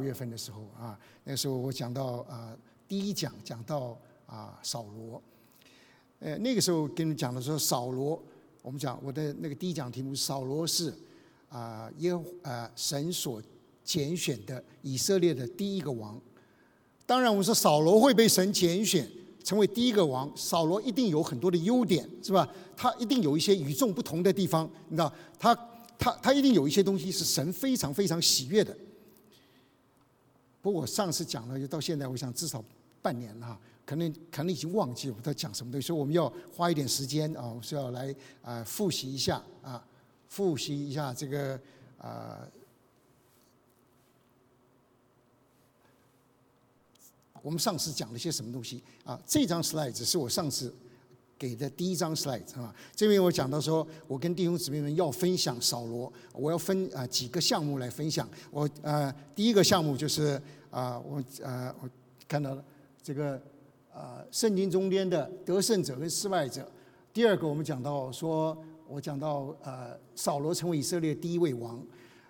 月份的时候啊，那时候我讲到啊，第一讲讲到啊扫罗，呃，那个时候跟你讲的时候，扫罗，我们讲我的那个第一讲题目，扫罗是啊耶啊神所拣选的以色列的第一个王。当然，我们说扫罗会被神拣选成为第一个王，扫罗一定有很多的优点，是吧？他一定有一些与众不同的地方，你知道，他他他一定有一些东西是神非常非常喜悦的。不过我上次讲了，就到现在，我想至少半年了，可能可能已经忘记我在讲什么东西，所以我们要花一点时间啊，是要来啊复习一下啊，复习一下这个啊，我们上次讲了些什么东西啊？这张 slide 是我上次给的第一张 slide 啊，这边我讲到说，我跟弟兄姊妹们要分享扫罗，我要分啊几个项目来分享。我呃第一个项目就是啊我呃我看到了这个啊圣经中间的得胜者跟失败者。第二个我们讲到说，我讲到呃扫罗成为以色列第一位王。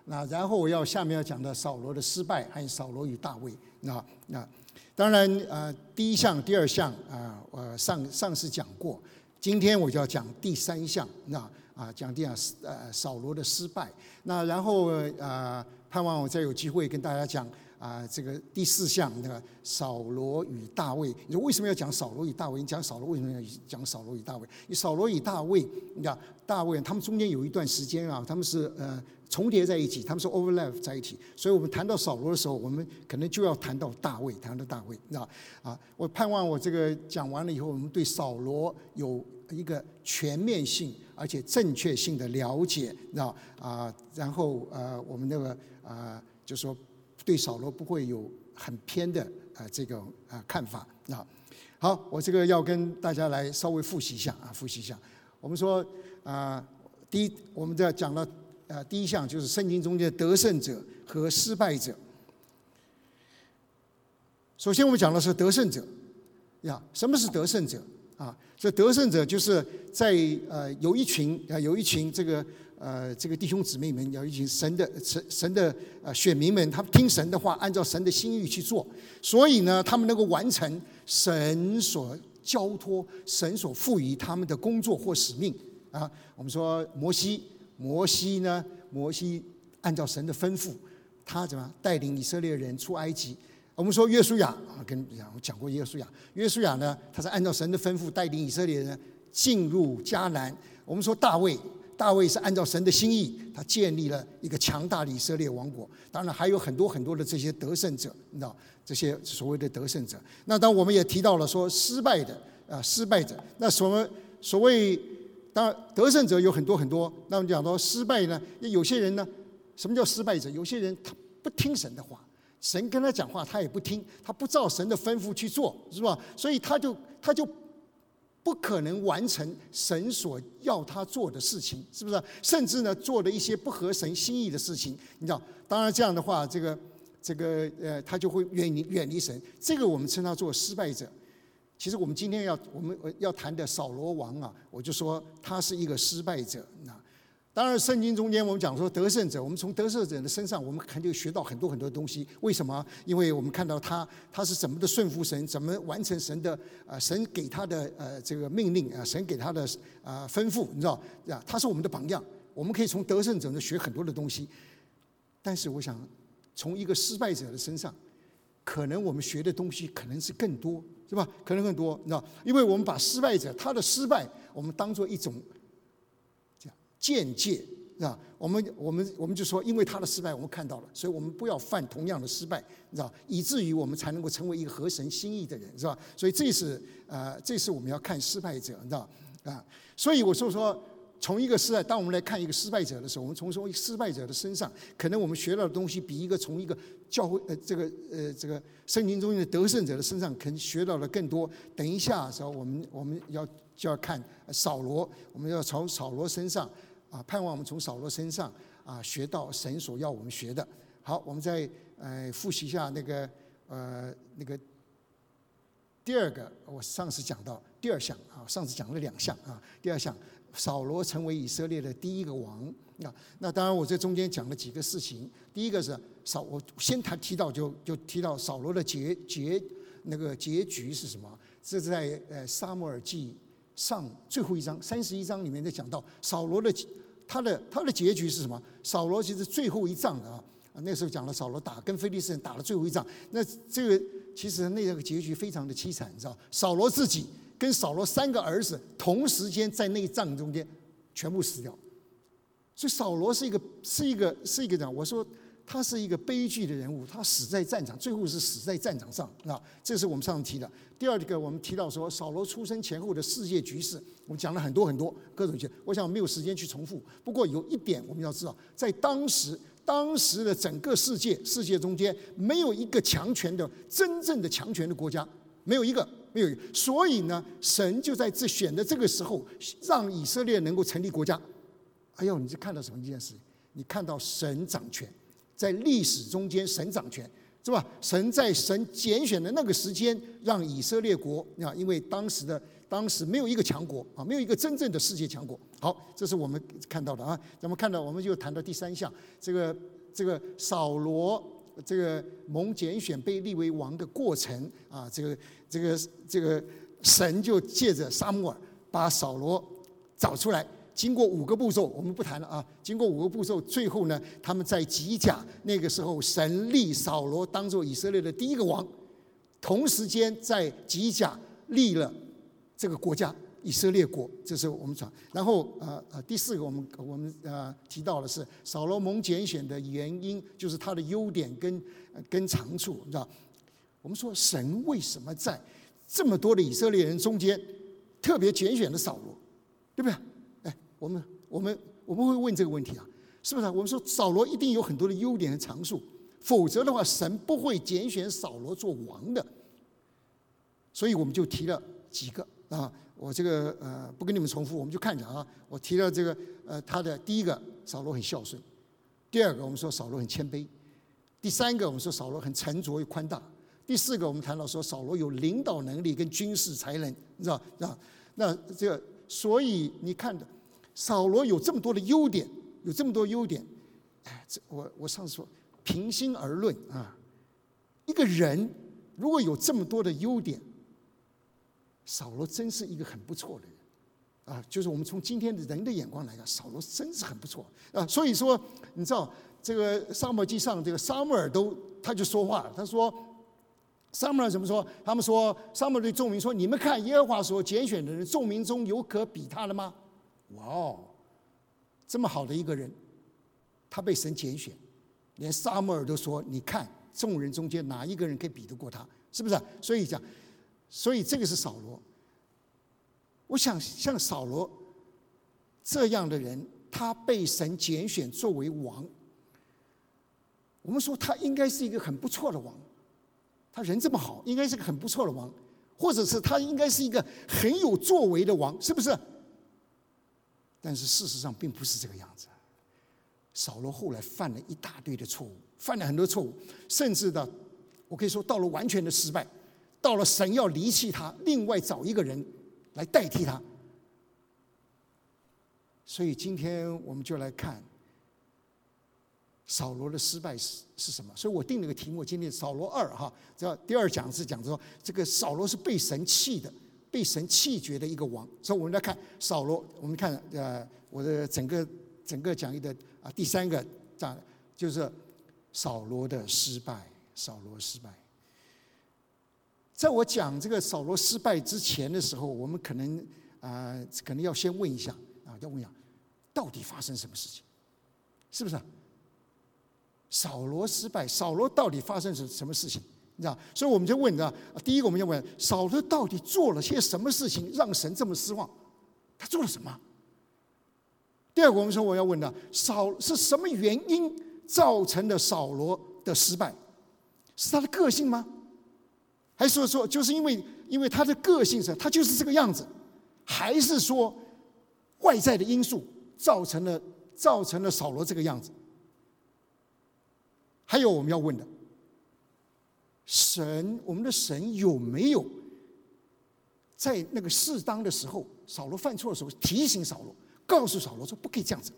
那然后我要下面要讲的扫罗的失败，还有扫罗与大卫。那那。当然，呃，第一项、第二项啊，我上上次讲过。今天我就要讲第三项，那啊，讲第二呃扫罗的失败。那然后呃，盼望我再有机会跟大家讲啊，这个第四项那个扫罗与大卫。你说为什么要讲扫罗与大卫？你讲扫罗为什么要讲扫罗与大卫？你扫罗与大卫，你讲大卫，他们中间有一段时间啊，他们是呃。重叠在一起，他们是 overlap 在一起，所以我们谈到扫罗的时候，我们可能就要谈到大卫，谈到大卫，那啊，我盼望我这个讲完了以后，我们对扫罗有一个全面性而且正确性的了解，那啊，然后呃，我们那个啊，就说对扫罗不会有很偏的啊这个啊看法，那好，我这个要跟大家来稍微复习一下啊，复习一下，我们说啊，第一，我们在讲了。啊，第一项就是圣经中间的得胜者和失败者。首先，我们讲的是得胜者，呀，什么是得胜者？啊，这得胜者就是在呃有一群啊有一群这个呃这个弟兄姊妹们，要一群神的神神的呃选民们，他们听神的话，按照神的心意去做，所以呢，他们能够完成神所交托、神所赋予他们的工作或使命。啊，我们说摩西。摩西呢？摩西按照神的吩咐，他怎么带领以色列人出埃及？我们说约书亚啊，跟讲讲过约书亚。约书亚呢，他是按照神的吩咐带领以色列人进入迦南。我们说大卫，大卫是按照神的心意，他建立了一个强大的以色列王国。当然还有很多很多的这些得胜者，你知道这些所谓的得胜者。那当我们也提到了说失败的啊，失败者。那什么所谓？当，得胜者有很多很多。那我们讲到失败呢？有些人呢，什么叫失败者？有些人他不听神的话，神跟他讲话他也不听，他不照神的吩咐去做，是吧？所以他就他就不可能完成神所要他做的事情，是不是？甚至呢，做了一些不合神心意的事情，你知道？当然这样的话，这个这个呃，他就会远离远离神。这个我们称他做失败者。其实我们今天要我们要谈的扫罗王啊，我就说他是一个失败者。那当然，圣经中间我们讲说得胜者，我们从得胜者的身上，我们肯定学到很多很多东西。为什么？因为我们看到他他是怎么的顺服神，怎么完成神的啊神给他的呃这个命令啊，神给他的啊吩咐，你知道啊？他是我们的榜样，我们可以从得胜者那学很多的东西。但是我想从一个失败者的身上，可能我们学的东西可能是更多。是吧？可能更多，你知道，因为我们把失败者他的失败，我们当做一种见解，是吧？我们我们我们就说，因为他的失败，我们看到了，所以我们不要犯同样的失败，你知道，以至于我们才能够成为一个合神心意的人，是吧？所以这是呃，这是我们要看失败者，你知道啊？所以我就说。从一个失败，当我们来看一个失败者的时候，我们从从失败者的身上，可能我们学到的东西比一个从一个教会呃这个呃这个圣经中的得胜者的身上，可能学到的更多。等一下的时候，我们我们要就要看扫罗，我们要从扫罗身上啊，盼望我们从扫罗身上啊学到神所要我们学的。好，我们再呃复习一下那个呃那个第二个，我上次讲到第二项啊，上次讲了两项啊，第二项。扫罗成为以色列的第一个王。那那当然，我这中间讲了几个事情。第一个是扫，我先谈提到就就提到扫罗的结结那个结局是什么？这是在呃撒母耳记上最后一章三十一章里面在讲到扫罗的他的他的结局是什么？扫罗其实最后一仗啊，那时候讲了扫罗打跟菲利士人打了最后一仗。那这个其实那个结局非常的凄惨，你知道？扫罗自己跟扫罗三个儿子同时间在那一仗中间全部死掉。所以扫罗是一个是一个是一个人，我说他是一个悲剧的人物，他死在战场，最后是死在战场上，啊，这是我们上次提的。第二个，我们提到说扫罗出生前后的世界局势，我们讲了很多很多各种些，我想没有时间去重复。不过有一点我们要知道，在当时当时的整个世界世界中间，没有一个强权的真正的强权的国家，没有一个没有。所以呢，神就在这选的这个时候，让以色列能够成立国家。哎呦，你是看到什么一件事？你看到神掌权，在历史中间神掌权，是吧？神在神拣选的那个时间，让以色列国啊，因为当时的当时没有一个强国啊，没有一个真正的世界强国。好，这是我们看到的啊。咱们看到，我们就谈到第三项，这个这个扫罗这个蒙拣选被立为王的过程啊，这个这个这个神就借着沙漠把扫罗找出来。经过五个步骤，我们不谈了啊。经过五个步骤，最后呢，他们在吉甲那个时候，神立扫罗当做以色列的第一个王，同时间在吉甲立了这个国家以色列国，这是我们讲。然后呃呃，第四个我们我们呃提到的是扫罗蒙拣选的原因，就是他的优点跟跟长处，你知道？我们说神为什么在这么多的以色列人中间特别拣选了扫罗，对不对？我们我们我们会问这个问题啊，是不是？我们说扫罗一定有很多的优点和长处，否则的话，神不会拣选扫罗做王的。所以我们就提了几个啊，我这个呃不跟你们重复，我们就看着啊。我提了这个呃，他的第一个，扫罗很孝顺；第二个，我们说扫罗很谦卑；第三个，我们说扫罗很沉着又宽大；第四个，我们谈到说扫罗有领导能力跟军事才能，你知道啊？那这，所以你看的。扫罗有这么多的优点，有这么多优点，哎，这我我上次说，平心而论啊，一个人如果有这么多的优点，扫罗真是一个很不错的人啊。就是我们从今天的人的眼光来看，扫罗真是很不错啊。所以说，你知道这个沙漠记上这个沙漠尔都他就说话了，他说，沙漠尔怎么说？他们说沙漠对众民说：“你们看耶和华所拣选的人，众民中有可比他的吗？”哇哦，这么好的一个人，他被神拣选，连撒母耳都说：“你看，众人中间哪一个人可以比得过他？是不是？”所以讲，所以这个是扫罗。我想像扫罗这样的人，他被神拣选作为王，我们说他应该是一个很不错的王。他人这么好，应该是个很不错的王，或者是他应该是一个很有作为的王，是不是？但是事实上并不是这个样子。扫罗后来犯了一大堆的错误，犯了很多错误，甚至到我可以说到了完全的失败，到了神要离弃他，另外找一个人来代替他。所以今天我们就来看扫罗的失败是是什么。所以我定了个题目，今天扫罗二哈，这第二讲是讲说这个扫罗是被神弃的。被神弃绝的一个王，所以我们来看扫罗。我们看呃，我的整个整个讲义的啊，第三个讲就是扫罗的失败。扫罗失败。在我讲这个扫罗失败之前的时候，我们可能啊，可能要先问一下啊，要问一下，到底发生什么事情？是不是？扫罗失败，扫罗到底发生什什么事情？你知道，所以我们就问啊，第一个我们要问扫罗到底做了些什么事情让神这么失望？他做了什么？第二个我们说我要问的，扫是什么原因造成的扫罗的失败？是他的个性吗？还是说就是因为因为他的个性是，他就是这个样子？还是说外在的因素造成了造成了扫罗这个样子？还有我们要问的。神，我们的神有没有在那个适当的时候，扫罗犯错的时候提醒扫罗，告诉扫罗说不可以这样子。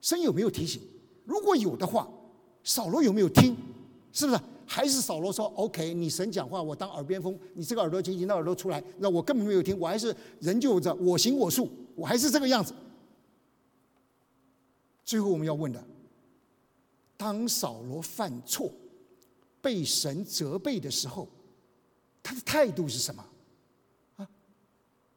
神有没有提醒？如果有的话，扫罗有没有听？是不是？还是扫罗说 OK？你神讲话，我当耳边风。你这个耳朵进，那耳朵出来，那我根本没有听，我还是人就着我行我素，我还是这个样子。最后我们要问的：当扫罗犯错，被神责备的时候，他的态度是什么？啊？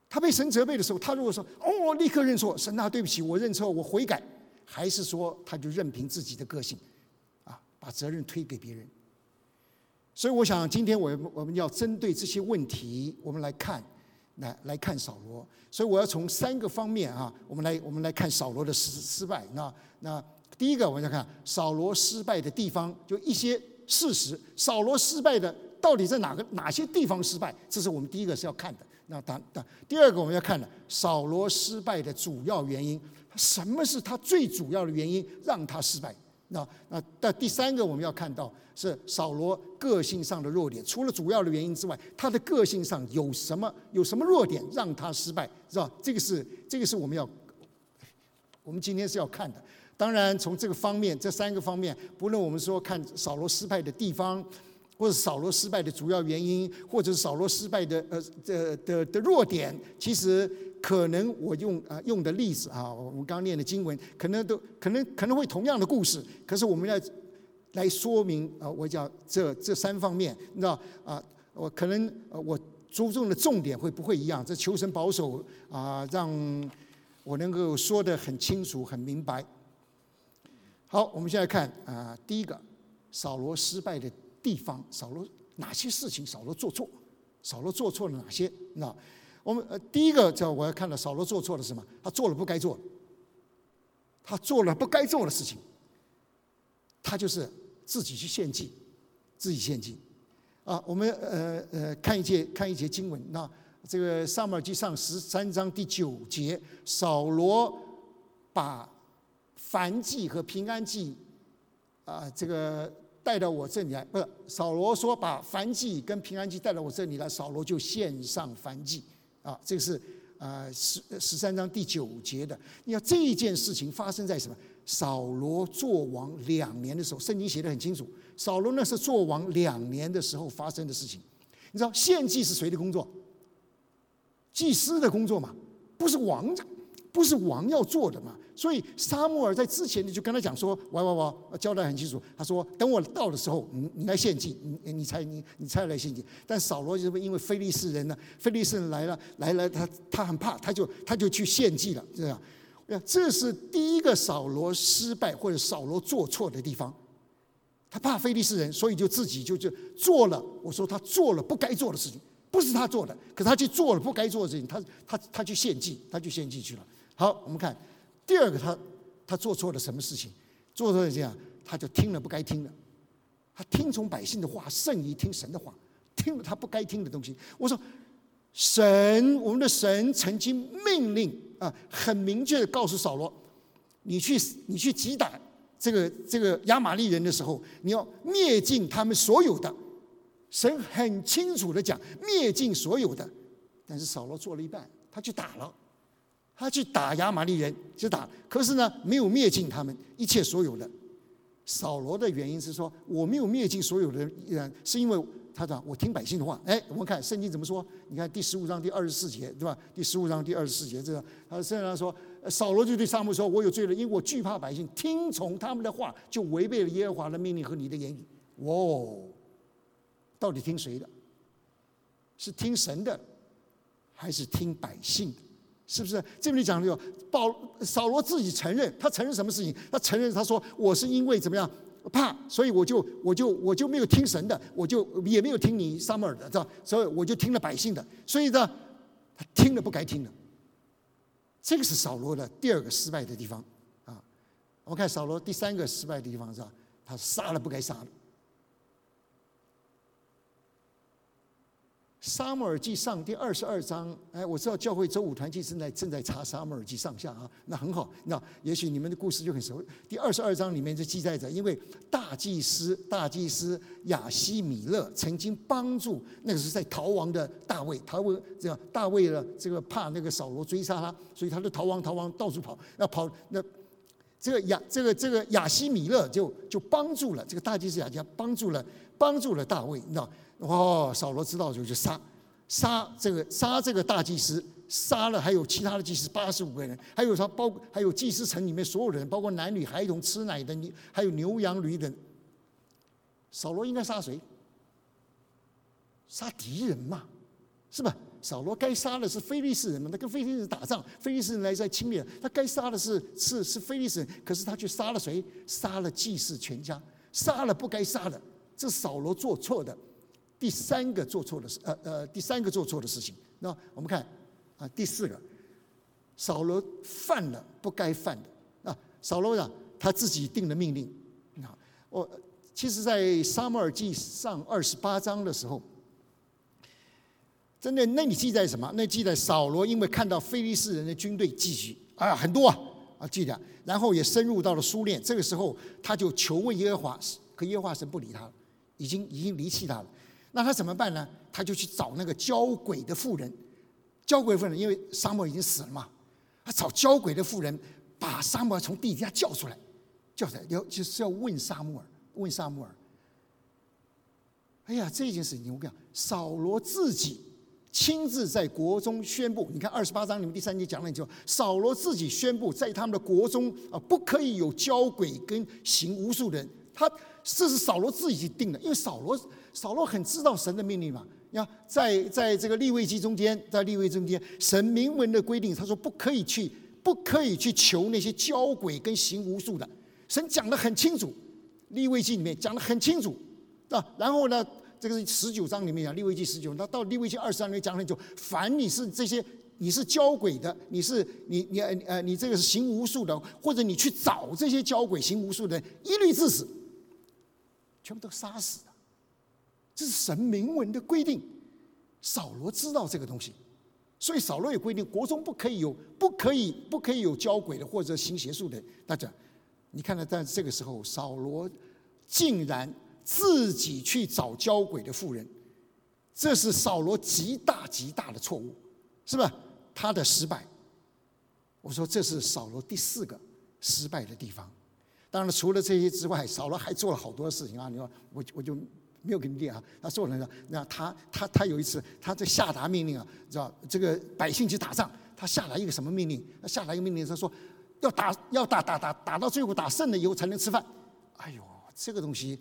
他被神责备的时候，他如果说“哦，立刻认错，神啊，对不起，我认错，我悔改”，还是说他就任凭自己的个性，啊，把责任推给别人？所以，我想今天我我们要针对这些问题，我们来看，来来看扫罗。所以，我要从三个方面啊，我们来我们来看扫罗的失失败。那那第一个，我们要看扫罗失败的地方，就一些事实。扫罗失败的到底在哪个哪些地方失败？这是我们第一个是要看的。那当当第二个我们要看的，扫罗失败的主要原因，什么是他最主要的原因让他失败？那那但第三个我们要看到是扫罗个性上的弱点，除了主要的原因之外，他的个性上有什么有什么弱点让他失败，是吧？这个是这个是我们要我们今天是要看的。当然，从这个方面这三个方面，不论我们说看扫罗失败的地方，或者扫罗失败的主要原因，或者是扫罗失败的呃的的的弱点，其实。可能我用啊用的例子啊，我们刚念的经文，可能都可能可能会同样的故事，可是我们要来说明啊，我讲这这三方面，你知道啊，我可能我注重的重点会不会一样？这求神保守啊，让我能够说的很清楚、很明白。好，我们现在看啊，第一个扫罗失败的地方，扫罗哪些事情扫罗做错？扫罗做错了哪些？那？我们呃，第一个叫我要看到扫罗做错了什么？他做了不该做，他做了不该做的事情，他就是自己去献祭，自己献祭。啊，我们呃呃看一节看一节经文，那这个撒母耳记上十三章第九节，扫罗把燔祭和平安祭啊这个带到我这里来，不是扫罗说把燔祭跟平安祭带到我这里来，扫罗就献上燔祭。啊，这个是啊十十三章第九节的。你要这一件事情发生在什么？扫罗做王两年的时候，圣经写的很清楚。扫罗那是做王两年的时候发生的事情。你知道献祭是谁的工作？祭司的工作嘛，不是王，不是王要做的嘛。所以沙穆尔在之前你就跟他讲说：“哇哇哇，交代很清楚。”他说：“等我到的时候，你你来献祭，你你才你你才来献祭。”但扫罗就是因为非利士人呢，非利士人来了来了，他他很怕，他就他就去献祭了，这样。这是第一个扫罗失败或者扫罗做错的地方。他怕非利士人，所以就自己就就做了。我说他做了不该做的事情，不是他做的，可他去做了不该做的事情，他他他去献祭，他去献祭去了。好，我们看。第二个，他他做错了什么事情？做错了这样，他就听了不该听的，他听从百姓的话胜于听神的话，听了他不该听的东西。我说，神，我们的神曾经命令啊，很明确的告诉扫罗，你去 你去击打这个这个亚玛利人的时候，你要灭尽他们所有的。神很清楚的讲，灭尽所有的。但是扫罗做了一半，他去打了。他去打亚玛利人，去打，可是呢，没有灭尽他们一切所有的。扫罗的原因是说，我没有灭尽所有的人，是因为他讲我听百姓的话。哎，我们看圣经怎么说？你看第十五章第二十四节，对吧？第十五章第二十四节，这个他圣经说，扫罗就对撒母说：“我有罪了，因为我惧怕百姓，听从他们的话，就违背了耶和华的命令和你的言语。”哦，到底听谁的？是听神的，还是听百姓的？是不是？这里讲的有保扫罗自己承认，他承认什么事情？他承认他说我是因为怎么样怕，所以我就我就我就没有听神的，我就也没有听你撒母耳的，知道？所以我就听了百姓的，所以呢，他听了不该听的。这个是扫罗的第二个失败的地方啊。我们看扫罗第三个失败的地方是吧？他杀了不该杀的，沙漠耳记上第二十二章，哎，我知道教会周五团契正在正在查沙漠耳记上下啊，那很好，那也许你们的故事就很熟。第二十二章里面就记载着，因为大祭司大祭司亚西米勒曾经帮助那个是在逃亡的大卫，逃亡这样大卫呢，这个怕那个扫罗追杀他，所以他就逃亡逃亡到处跑，那跑那这个亚这个这个亚西米勒就就帮助了这个大祭司亚家帮助了帮助了大卫，你知道。哦，扫罗知道就就杀，杀这个杀这个大祭司，杀了还有其他的祭司八十五个人，还有他包还有祭司城里面所有人，包括男女孩童吃奶的牛，还有牛羊驴等。扫罗应该杀谁？杀敌人嘛，是吧？扫罗该杀的是非利士人嘛，他跟非利士人打仗，非利士人来在侵略，他该杀的是是是非利士人，可是他却杀了谁？杀了祭司全家，杀了不该杀的，这扫罗做错的。第三个做错的事，呃呃，第三个做错的事情，那我们看啊，第四个，扫罗犯了不该犯的。啊，扫罗呢他自己定了命令。啊，我其实，在沙漠耳记上二十八章的时候，真的那你记载什么？那记载扫罗因为看到菲利士人的军队继续啊，很多啊啊记得，然后也深入到了苏练，这个时候他就求问耶和华，可耶和华神不理他了，已经已经离弃他了。那他怎么办呢？他就去找那个交鬼的妇人，交鬼妇人，因为沙漠已经死了嘛，他找交鬼的妇人，把沙漠从地底下叫出来，叫出来要就是要问沙漠尔，问沙漠尔。哎呀，这件事情我讲，扫罗自己亲自在国中宣布，你看二十八章里面第三节讲了，就扫罗自己宣布，在他们的国中啊，不可以有交鬼跟行巫术人，他这是扫罗自己定的，因为扫罗。扫罗很知道神的命令嘛？要在在这个立位记中间，在立位中间，神明文的规定，他说不可以去，不可以去求那些交鬼跟行巫术的。神讲的很清楚，立位记里面讲的很清楚啊。然后呢，这个是十九章里面讲立位记十九，那到立位记二十章里面讲很久，凡你是这些，你是交鬼的，你是你你呃你这个是行巫术的，或者你去找这些交鬼行巫术的，一律致死，全部都杀死。这是神明文的规定，扫罗知道这个东西，所以扫罗有规定，国中不可以有，不可以，不可以有交鬼的或者行邪术的。大家，你看到，在这个时候，扫罗竟然自己去找交鬼的妇人，这是扫罗极大极大的错误，是吧？他的失败，我说这是扫罗第四个失败的地方。当然，除了这些之外，扫罗还做了好多事情啊！你说，我我就。没有给你念啊，他说了呢，那他他他有一次，他在下达命令啊，知道这个百姓去打仗，他下达一个什么命令？他下达一个命令，他说要打要打打打打到最后打胜了以后才能吃饭。哎呦，这个东西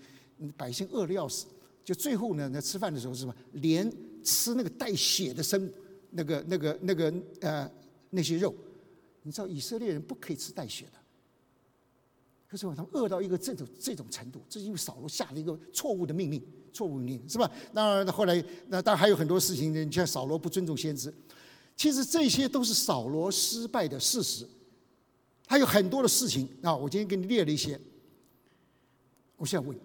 百姓饿的要死，就最后呢，那吃饭的时候是吧，连吃那个带血的生那个那个那个呃那些肉，你知道以色列人不可以吃带血的。可是他们饿到一个这种这种程度，这是因为扫罗下了一个错误的命令，错误命令是吧？那后来那当然还有很多事情，你像扫罗不尊重先知，其实这些都是扫罗失败的事实。还有很多的事情啊，我今天给你列了一些。我现在问：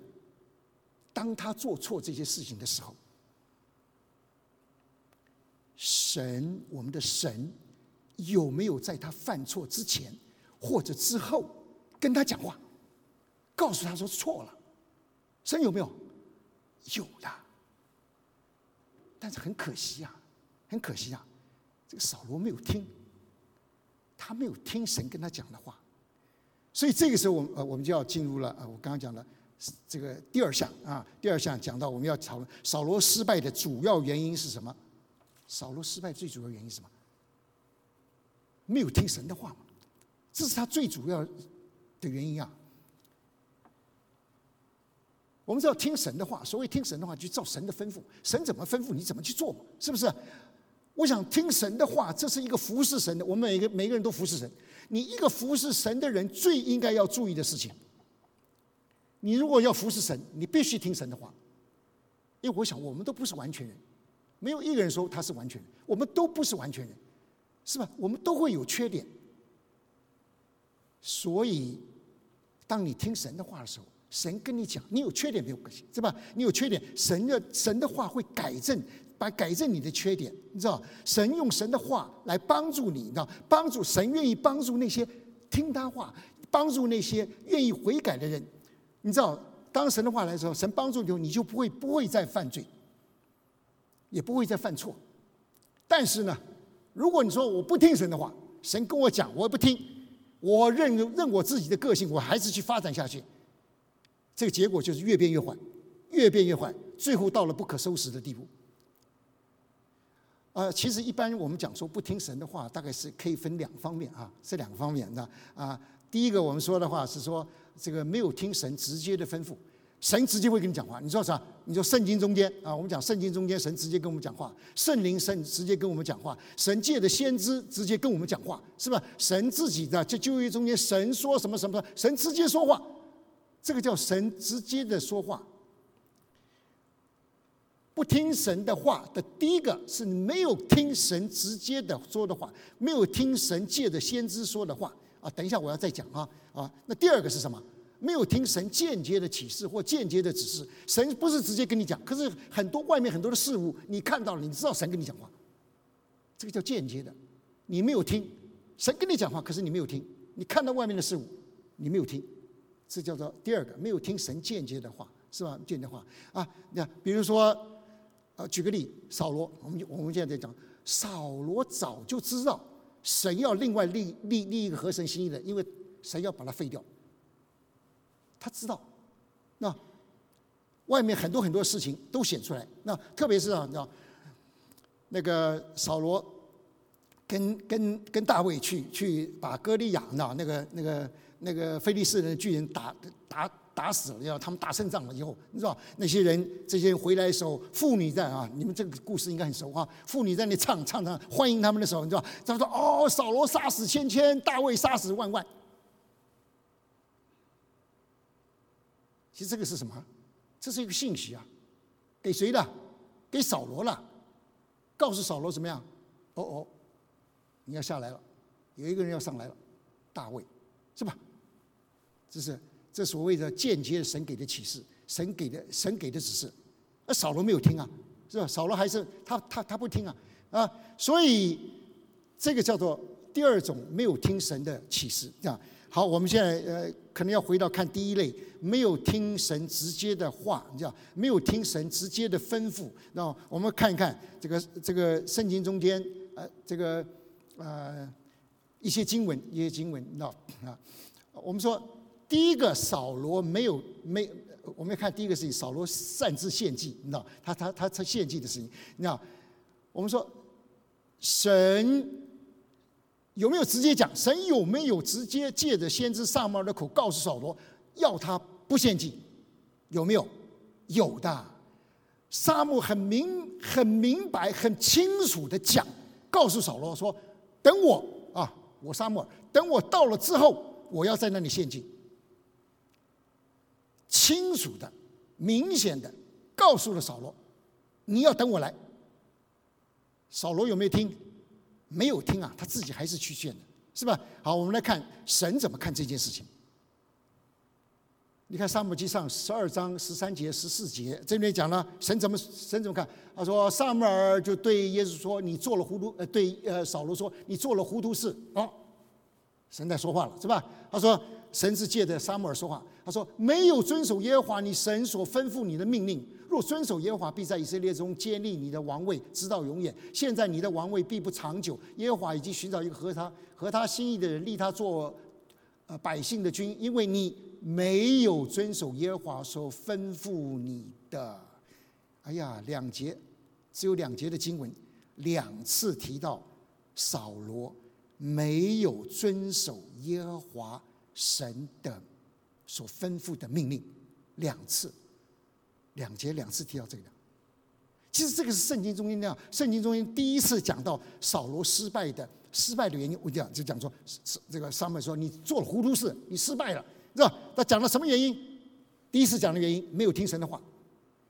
当他做错这些事情的时候，神我们的神有没有在他犯错之前或者之后？跟他讲话，告诉他说错了，神有没有？有的，但是很可惜啊，很可惜啊，这个扫罗没有听，他没有听神跟他讲的话，所以这个时候，我呃，我们就要进入了啊，我刚刚讲的这个第二项啊，第二项讲到我们要讨论扫罗失败的主要原因是什么？扫罗失败最主要原因是什么？没有听神的话嘛，这是他最主要。的原因啊，我们知道听神的话，所谓听神的话，就照神的吩咐，神怎么吩咐你怎么去做嘛，是不是？我想听神的话，这是一个服侍神的，我们每个每个人都服侍神。你一个服侍神的人，最应该要注意的事情，你如果要服侍神，你必须听神的话，因为我想我们都不是完全人，没有一个人说他是完全人，我们都不是完全人，是吧？我们都会有缺点，所以。当你听神的话的时候，神跟你讲，你有缺点没有关系，是吧？你有缺点，神的神的话会改正，把改正你的缺点，你知道？神用神的话来帮助你，你知道？帮助神愿意帮助那些听他话、帮助那些愿意悔改的人，你知道？当神的话来的时候，神帮助你，你就不会不会再犯罪，也不会再犯错。但是呢，如果你说我不听神的话，神跟我讲我不听，我认认我自己的个性，我还是去发展下去，这个结果就是越变越坏，越变越坏，最后到了不可收拾的地步。呃，其实一般我们讲说不听神的话，大概是可以分两方面啊，这两个方面那啊。第一个我们说的话是说。这个没有听神直接的吩咐，神直接会跟你讲话。你说啥？你说圣经中间啊，我们讲圣经中间，神直接跟我们讲话，圣灵神直接跟我们讲话，神借的先知直接跟我们讲话，是吧？神自己的这旧约中间，神说什么什么，神直接说话，这个叫神直接的说话。不听神的话的第一个是没有听神直接的说的话，没有听神借的先知说的话。啊，等一下，我要再讲啊啊！那第二个是什么？没有听神间接的启示或间接的指示，神不是直接跟你讲，可是很多外面很多的事物你看到了，你知道神跟你讲话，这个叫间接的，你没有听神跟你讲话，可是你没有听，你看到外面的事物，你没有听，这叫做第二个，没有听神间接的话，是吧？间接的话啊，那比如说，呃，举个例，扫罗，我们就我们现在在讲，扫罗早就知道。神要另外立立立一个合神心意的，因为神要把它废掉。他知道，那外面很多很多事情都显出来。那特别是啊，你知道，那个扫罗跟跟跟大卫去去把歌利亚那那个那个那个菲利士人的巨人打打。打死了，要他们打胜仗了以后，你知道那些人，这些人回来的时候，妇女在啊，你们这个故事应该很熟啊。妇女在那唱唱唱欢迎他们的时候，你知道，他们说：“哦，扫罗杀死千千，大卫杀死万万。”其实这个是什么？这是一个信息啊，给谁的？给扫罗了，告诉扫罗怎么样？哦哦，你要下来了，有一个人要上来了，大卫，是吧？这是。这所谓的间接神给的启示，神给的神给的指示，而扫罗没有听啊，是吧？扫罗还是他他他不听啊啊！所以这个叫做第二种没有听神的启示，这样好。我们现在呃，可能要回到看第一类，没有听神直接的话，你知道，没有听神直接的吩咐。那我们看一看这个这个圣经中间呃这个呃一些经文，一些经文，那啊，我们说。第一个扫罗没有没，我们要看第一个事情，扫罗擅自献祭，你知道，他他他他献祭的事情，你知道，我们说神有没有直接讲？神有没有直接借着先知萨母尔的口告诉扫罗要他不献祭？有没有？有的，沙漠很明很明白很清楚的讲，告诉扫罗说，等我啊，我沙漠，等我到了之后，我要在那里献祭。清楚的、明显的告诉了扫罗：“你要等我来。”扫罗有没有听？没有听啊，他自己还是去献的，是吧？好，我们来看神怎么看这件事情。你看《撒母记上》十二章十三节、十四节，这里面讲了神怎么神怎么看？他说：“撒母耳就对耶稣说：‘你做了糊涂。’呃，对呃扫罗说：‘你做了糊涂事。’哦，神在说话了，是吧？他说。神是借着撒母耳说话，他说：“没有遵守耶和华你神所吩咐你的命令，若遵守耶和华，必在以色列中建立你的王位，直到永远。现在你的王位必不长久。耶和华已经寻找一个合他合他心意的人，立他做呃百姓的君，因为你没有遵守耶和华所吩咐你的。”哎呀，两节只有两节的经文，两次提到扫罗没有遵守耶和华。神的所吩咐的命令两次，两节两次提到这个。其实这个是圣经中间那样，圣经中间第一次讲到扫罗失败的失败的原因，我讲就讲说，这个上面说你做了糊涂事，你失败了，是吧？他讲了什么原因？第一次讲的原因没有听神的话。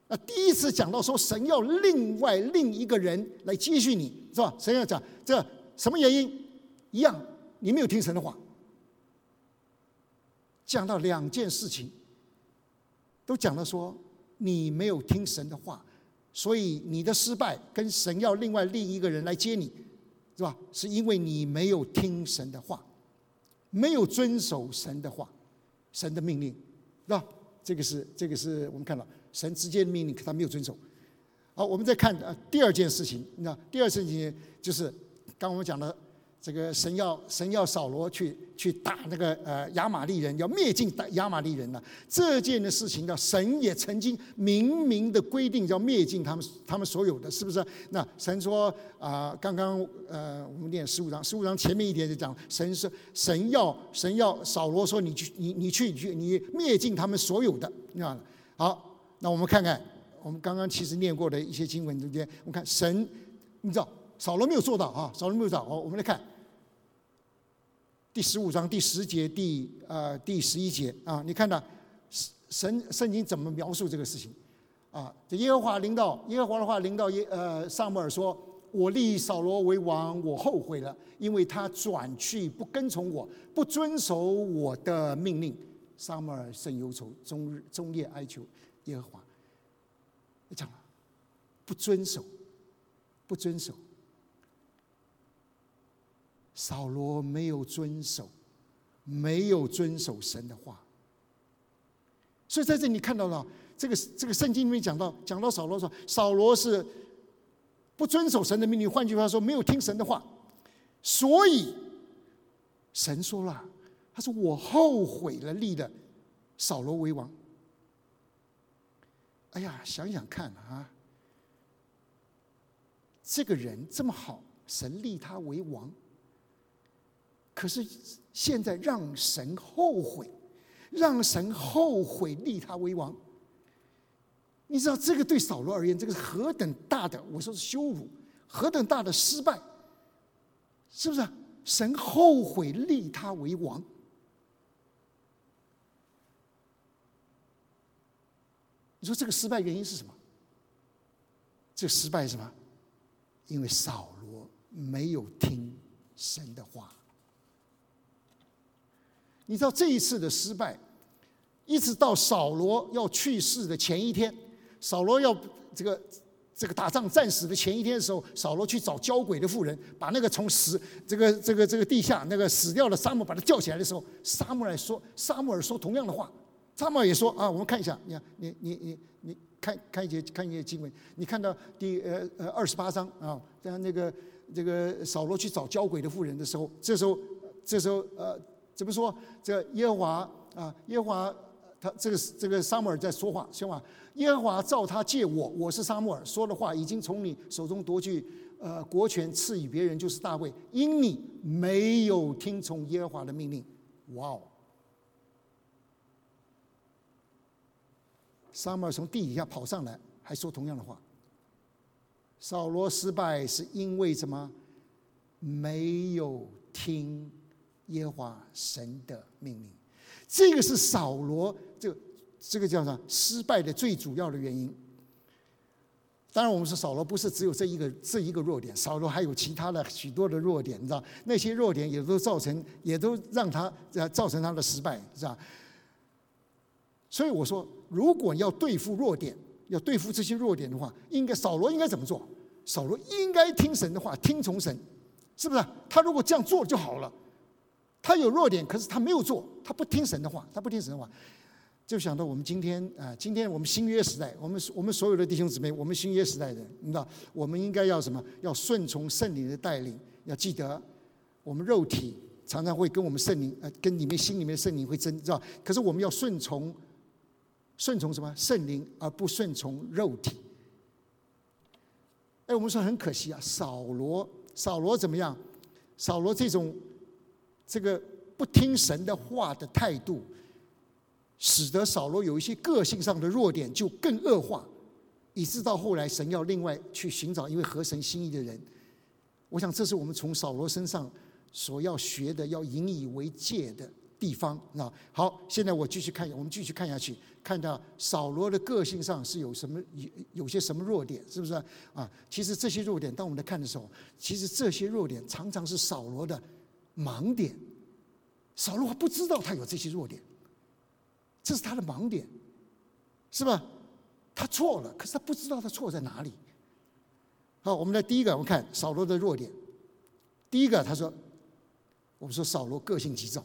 那第一次讲到说神要另外另一个人来接续你，是吧？神要讲这什么原因？一样，你没有听神的话。讲到两件事情，都讲了说你没有听神的话，所以你的失败跟神要另外另一个人来接你，是吧？是因为你没有听神的话，没有遵守神的话，神的命令，是吧？这个是这个是我们看到神直接的命令，可他没有遵守。好，我们再看呃第二件事情，那第二件事情就是刚我们讲的。这个神要神要扫罗去去打那个呃亚玛利人，要灭尽亚玛利人呢？这件的事情呢，神也曾经明明的规定要灭尽他们他们所有的，是不是？那神说啊，刚刚呃我们念十五章，十五章前面一点就讲，神是神要神要扫罗说你去你你去你去你灭尽他们所有的，啊好，那我们看看我们刚刚其实念过的一些经文中间，我们看神，你知道扫罗没有做到啊，扫罗没有做到，好，我们来看。第十五章第十节第呃第十一节啊，你看到神圣经怎么描述这个事情啊？这耶和华领导耶和华的话领导耶呃萨母尔说：“我立扫罗为王，我后悔了，因为他转去不跟从我，不遵守我的命令。”萨母尔甚忧愁，终日终夜哀求耶和华。讲了，不遵守，不遵守。扫罗没有遵守，没有遵守神的话，所以在这里看到了这个这个圣经里面讲到讲到扫罗说，扫罗是不遵守神的命令，换句话说，没有听神的话，所以神说了，他说我后悔了立的扫罗为王。哎呀，想想看啊，这个人这么好，神立他为王。可是现在让神后悔，让神后悔立他为王。你知道这个对扫罗而言，这个是何等大的，我说是羞辱，何等大的失败，是不是？神后悔立他为王。你说这个失败原因是什么？这失败是什么？因为扫罗没有听神的话。你知道这一次的失败，一直到扫罗要去世的前一天，扫罗要这个这个打仗战死的前一天的时候，扫罗去找交鬼的妇人，把那个从死这个这个这个地下那个死掉的沙漠把他叫起来的时候，沙漠来说，沙漠尔说同样的话，沙漠也说啊，我们看一下，你看你你你你看看一节看一节经文，你看到第呃呃二十八章啊，像那个这个扫罗去找交鬼的妇人的时候，这时候这时候呃。怎么说？这耶和华啊，耶和华，他这个这个沙漠尔在说话，说话。耶和华照他借我，我是沙漠尔说的话，已经从你手中夺去，呃，国权赐予别人，就是大卫。因你没有听从耶和华的命令，哇哦！沙漠尔从地底下跑上来，还说同样的话。扫罗失败是因为什么？没有听。耶和华神的命令，这个是扫罗这这个叫啥失败的最主要的原因。当然，我们说扫罗不是只有这一个这一个弱点，扫罗还有其他的许多的弱点，你知道那些弱点也都造成，也都让他呃造成他的失败，是吧？所以我说，如果要对付弱点，要对付这些弱点的话，应该扫罗应该怎么做？扫罗应该听神的话，听从神，是不是？他如果这样做就好了。他有弱点，可是他没有做，他不听神的话，他不听神的话，就想到我们今天啊，今天我们新约时代，我们我们所有的弟兄姊妹，我们新约时代的人，你知道，我们应该要什么？要顺从圣灵的带领，要记得，我们肉体常常会跟我们圣灵，呃，跟里面心里面的圣灵会争，知道？可是我们要顺从，顺从什么？圣灵，而不顺从肉体。哎，我们说很可惜啊，扫罗，扫罗怎么样？扫罗这种。这个不听神的话的态度，使得扫罗有一些个性上的弱点就更恶化，以致到后来神要另外去寻找一位合神心意的人。我想这是我们从扫罗身上所要学的、要引以为戒的地方。那好，现在我继续看，我们继续看下去，看到扫罗的个性上是有什么有有些什么弱点，是不是啊？其实这些弱点，当我们来看的时候，其实这些弱点常常是扫罗的。盲点，扫罗不知道他有这些弱点，这是他的盲点，是吧？他错了，可是他不知道他错在哪里。好，我们来第一个，我们看扫罗的弱点。第一个，他说，我们说扫罗个性急躁。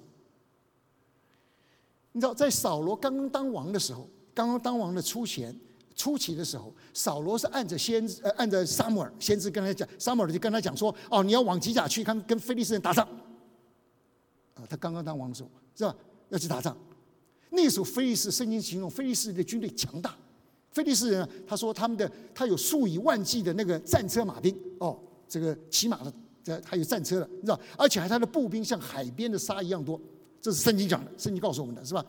你知道，在扫罗刚刚当王的时候，刚刚当王的初前初期的时候，扫罗是按着先呃按着撒母耳先知跟他讲，撒母耳就跟他讲说，哦，你要往吉甲去，看跟菲利斯人打仗。啊，他刚刚当王的时候，是吧？要去打仗。那时候菲利斯圣经形容菲利斯的军队强大。菲利斯人，他说他们的他有数以万计的那个战车马兵哦，这个骑马的，这还有战车的，你知道？而且还他的步兵像海边的沙一样多，这是圣经讲的，圣经告诉我们的是吧？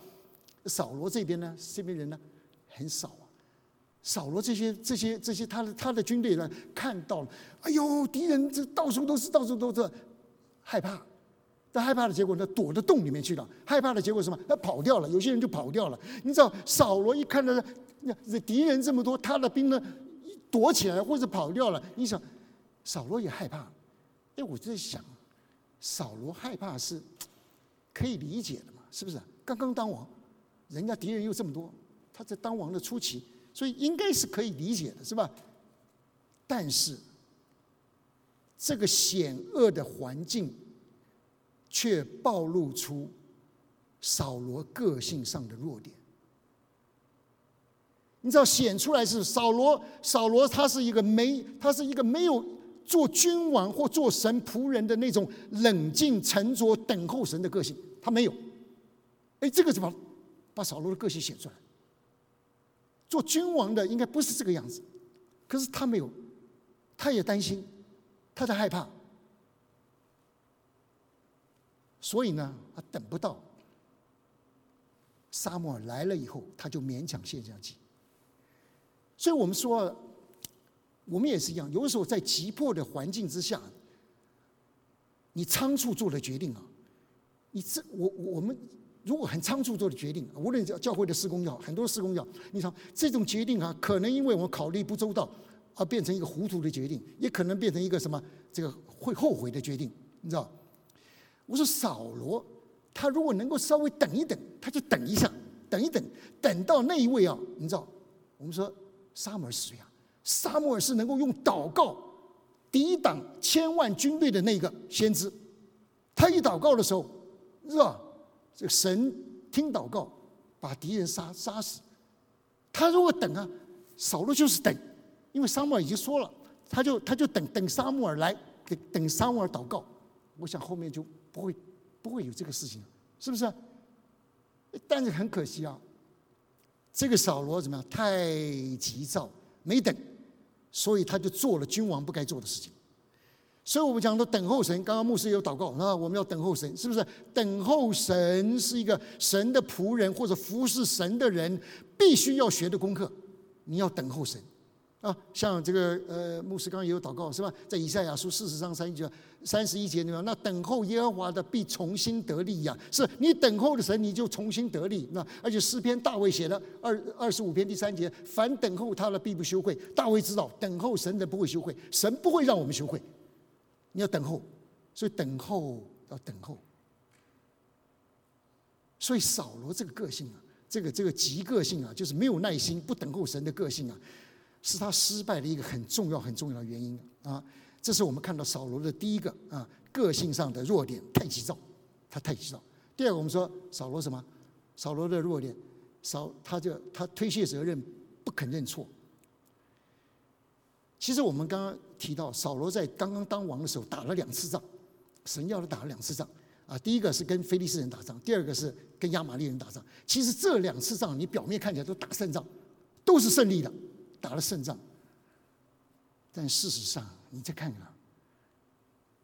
扫罗这边呢，这边人呢很少啊。扫罗这些这些这些他的他的军队呢，看到了，哎呦，敌人这到处都是，到处都是，害怕。但害怕的结果呢，躲到洞里面去了。害怕的结果什么？他跑掉了。有些人就跑掉了。你知道，扫罗一看到那敌人这么多，他的兵呢躲起来或者跑掉了。你想，扫罗也害怕。哎，我就在想，扫罗害怕是可以理解的嘛？是不是？刚刚当王，人家敌人又这么多，他在当王的初期，所以应该是可以理解的，是吧？但是这个险恶的环境。却暴露出扫罗个性上的弱点。你知道显出来是扫罗，扫罗他是一个没，他是一个没有做君王或做神仆人的那种冷静沉着等候神的个性，他没有。哎，这个怎么把扫罗的个性显出来？做君王的应该不是这个样子，可是他没有，他也担心，他在害怕。所以呢，他等不到沙漠来了以后，他就勉强献上祭。所以我们说，我们也是一样，有的时候在急迫的环境之下，你仓促做的决定啊，你这我我们如果很仓促做的决定，无论教教会的施工也好，很多施工也好，你想这种决定啊，可能因为我们考虑不周到而变成一个糊涂的决定，也可能变成一个什么这个会后悔的决定，你知道？我说扫罗，他如果能够稍微等一等，他就等一下，等一等，等到那一位啊，你知道，我们说沙摩尔是谁啊？沙摩尔是能够用祷告抵挡千万军队的那个先知。他一祷告的时候，是吧？这个神听祷告，把敌人杀杀死。他如果等啊，扫罗就是等，因为沙漠尔已经说了，他就他就等等沙漠尔来，等等沙漠尔祷告。我想后面就。不会，不会有这个事情，是不是？但是很可惜啊，这个扫罗怎么样？太急躁，没等，所以他就做了君王不该做的事情。所以我们讲的等候神，刚刚牧师也有祷告啊，我们要等候神，是不是？等候神是一个神的仆人或者服侍神的人必须要学的功课，你要等候神。啊，像这个呃，牧师刚刚也有祷告是吧？在以赛亚书四十章三节、三十一节里面，那等候耶和华的必重新得力呀！是你等候的神，你就重新得力。那而且诗篇大卫写了二二十五篇第三节，凡等候他的必不羞愧。大卫知道等候神的不会羞愧，神不会让我们羞愧。你要等候，所以等候要等候。所以扫罗这个个性啊，这个这个极个性啊，就是没有耐心、不等候神的个性啊。是他失败的一个很重要、很重要的原因啊！这是我们看到扫罗的第一个啊，个性上的弱点，太急躁，他太急躁。第二个，我们说扫罗什么？扫罗的弱点，扫他就他推卸责任，不肯认错。其实我们刚刚提到，扫罗在刚刚当王的时候打了两次仗，神要他打了两次仗啊！第一个是跟菲利斯人打仗，第二个是跟亚玛利人打仗。其实这两次仗，你表面看起来都打胜仗，都是胜利的。打了胜仗，但事实上，你再看看，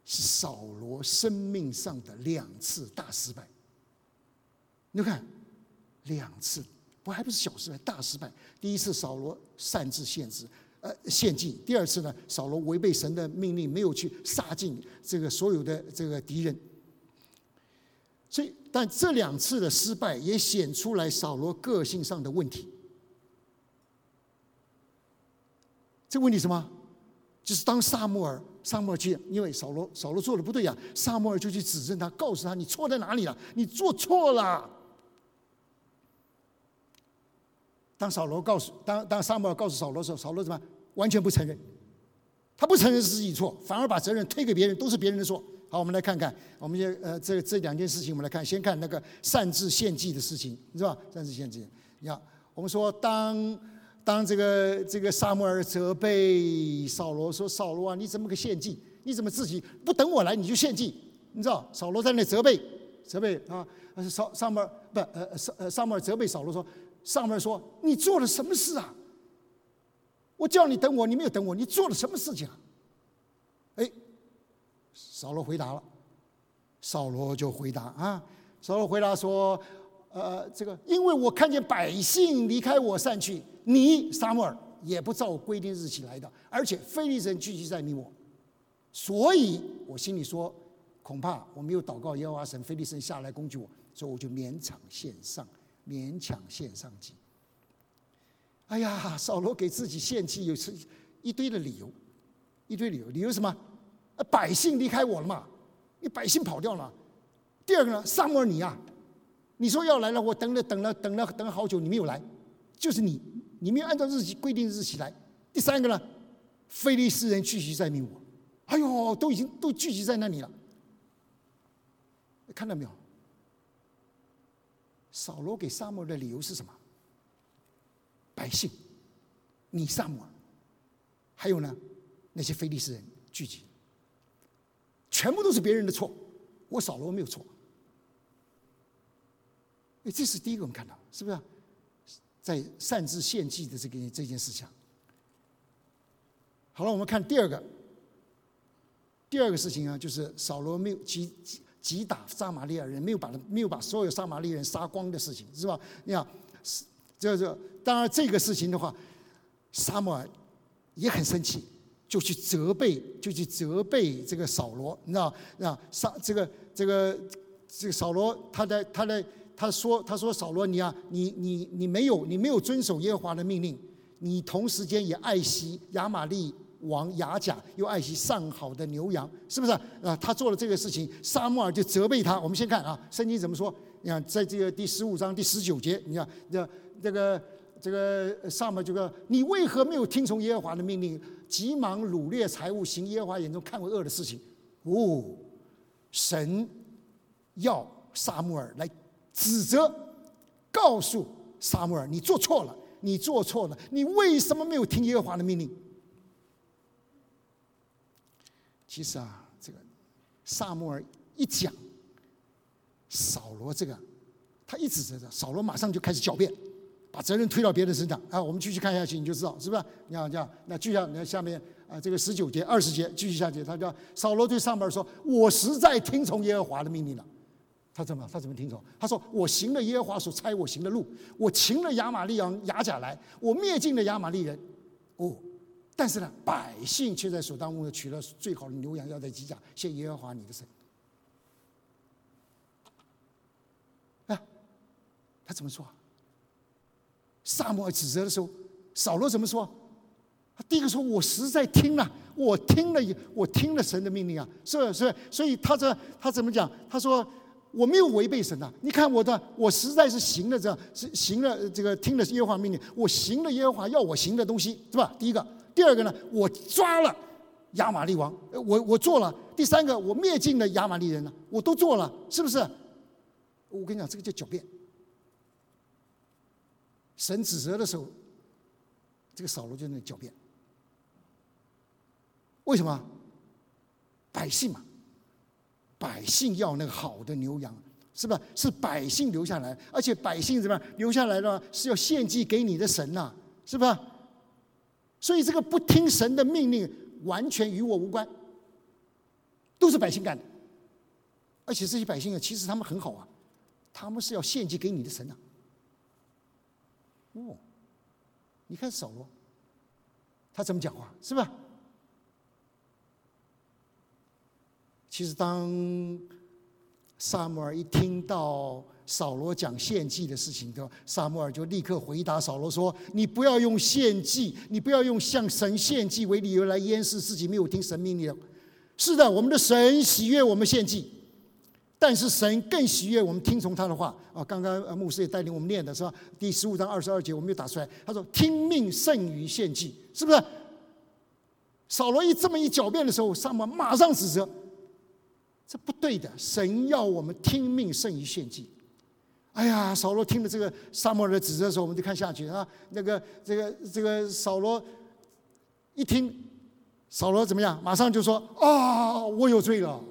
是扫罗生命上的两次大失败。你看，两次，不还不是小失败，大失败。第一次，扫罗擅自限制，呃，献祭；第二次呢，扫罗违背神的命令，没有去杀尽这个所有的这个敌人。所以，但这两次的失败也显出来扫罗个性上的问题。这问题什么？就是当萨摩尔，萨摩尔去，因为扫罗，扫罗做的不对呀，萨摩尔就去指正他，告诉他你错在哪里了，你做错了。当扫罗告诉当当撒母耳告诉扫罗的时候，扫罗怎么完全不承认？他不承认是自己错，反而把责任推给别人，都是别人的错。好，我们来看看，我们就呃这这两件事情，我们来看，先看那个擅自献祭的事情，你知道吧？擅自献祭，你看，我们说当当这个这个撒摩尔责备扫罗说：“扫罗啊，你怎么个献祭？你怎么自己不等我来你就献祭？”你知道，扫罗在那责备责备啊，扫撒母耳不呃撒呃撒母耳责备扫罗说：“上面说你做了什么事啊？我叫你等我，你没有等我，你做了什么事情啊？”哎。扫罗回答了，扫罗就回答啊，扫罗回答说：“呃，这个因为我看见百姓离开我散去，你撒母耳也不照规定日期来的，而且非利人聚集在你我，所以我心里说，恐怕我没有祷告耶和华神，非利神下来攻击我，所以我就勉强献上，勉强献上祭。哎呀，扫罗给自己献祭有是一堆的理由，一堆理由，理由什么？”百姓离开我了嘛？你百姓跑掉了。第二个呢，萨摩尔你啊，你说要来了，我等了等了等了等了好久，你没有来，就是你，你没有按照日期规定日期来。第三个呢，菲利斯人聚集在民我，哎呦，都已经都聚集在那里了。看到没有？扫罗给萨摩尔的理由是什么？百姓，你萨摩尔，还有呢，那些菲利斯人聚集。全部都是别人的错，我扫罗没有错。哎，这是第一个我们看到，是不是？在擅自献祭的这个这件事情。好了，我们看第二个。第二个事情啊，就是扫罗没有击击击打撒玛利亚人，没有把他没有把所有撒玛利亚人杀光的事情，是吧？你看，这这当然这个事情的话，撒母尔也很生气。就去责备，就去责备这个扫罗，你知道？那扫这个这个这个扫罗，他在他在他说他说扫罗你啊，你你你没有你没有遵守耶和华的命令，你同时间也爱惜亚玛利王雅甲，又爱惜上好的牛羊，是不是？啊，他做了这个事情，沙漠尔就责备他。我们先看啊，圣经怎么说？你看，在这个第十五章第十九节，你看这这个这个上面这个，你为何没有听从耶和华的命令？急忙掳掠财物，行耶和华眼中看为恶的事情。哦，神要撒母尔来指责，告诉撒母耳：你做错了，你做错了，你为什么没有听耶和华的命令？其实啊，这个撒母耳一讲，扫罗这个，他一指责着扫罗，马上就开始狡辩。把责任推到别人身上啊！我们继续看下去，你就知道是不是？你看这样，那就像你看下面啊，这个十九节、二十节继续下去，他叫扫罗对上面说：“我实在听从耶和华的命令了。”他怎么？他怎么听从？他说：“我行了耶和华所差我行的路，我擒了亚玛利昂亚甲来，我灭尽了亚玛利人。哦，但是呢，百姓却在所当中取了最好的牛羊，要在机甲献耶和华你的神。”啊，他怎么说？萨摩尔指责的时候，扫罗怎么说？他第一个说：“我实在听了，我听了，我听了神的命令啊，是是？所以他这他怎么讲？他说我没有违背神呐。你看我的，我实在是行了这，是行了这个听了耶和华命令，我行了耶和华要我行的东西，是吧？第一个，第二个呢，我抓了亚玛利王，我我做了。第三个，我灭尽了亚玛利人了，我都做了，是不是？我跟你讲，这个叫狡辩。”神指责的时候，这个扫罗就在那狡辩。为什么？百姓嘛，百姓要那个好的牛羊，是吧？是百姓留下来，而且百姓怎么样留下来了？是要献祭给你的神呐，是吧？所以这个不听神的命令，完全与我无关，都是百姓干的。而且这些百姓啊，其实他们很好啊，他们是要献祭给你的神呐。哦，你看扫罗，他怎么讲话，是吧？其实当萨摩尔一听到扫罗讲献祭的事情的，萨摩尔就立刻回答扫罗说：“你不要用献祭，你不要用向神献祭为理由来掩饰自己没有听神命令。是的，我们的神喜悦我们献祭。”但是神更喜悦我们听从他的话啊！刚刚牧师也带领我们念的是吧？第十五章二十二节，我们又打出来。他说：“听命胜于献祭，是不是？”扫罗一这么一狡辩的时候，撒母马上指责：“这不对的，神要我们听命胜于献祭。”哎呀，扫罗听了这个撒母耳的指责的时候，我们就看下去啊。那个这个这个扫罗一听，扫罗怎么样？马上就说：“啊，我有罪了。”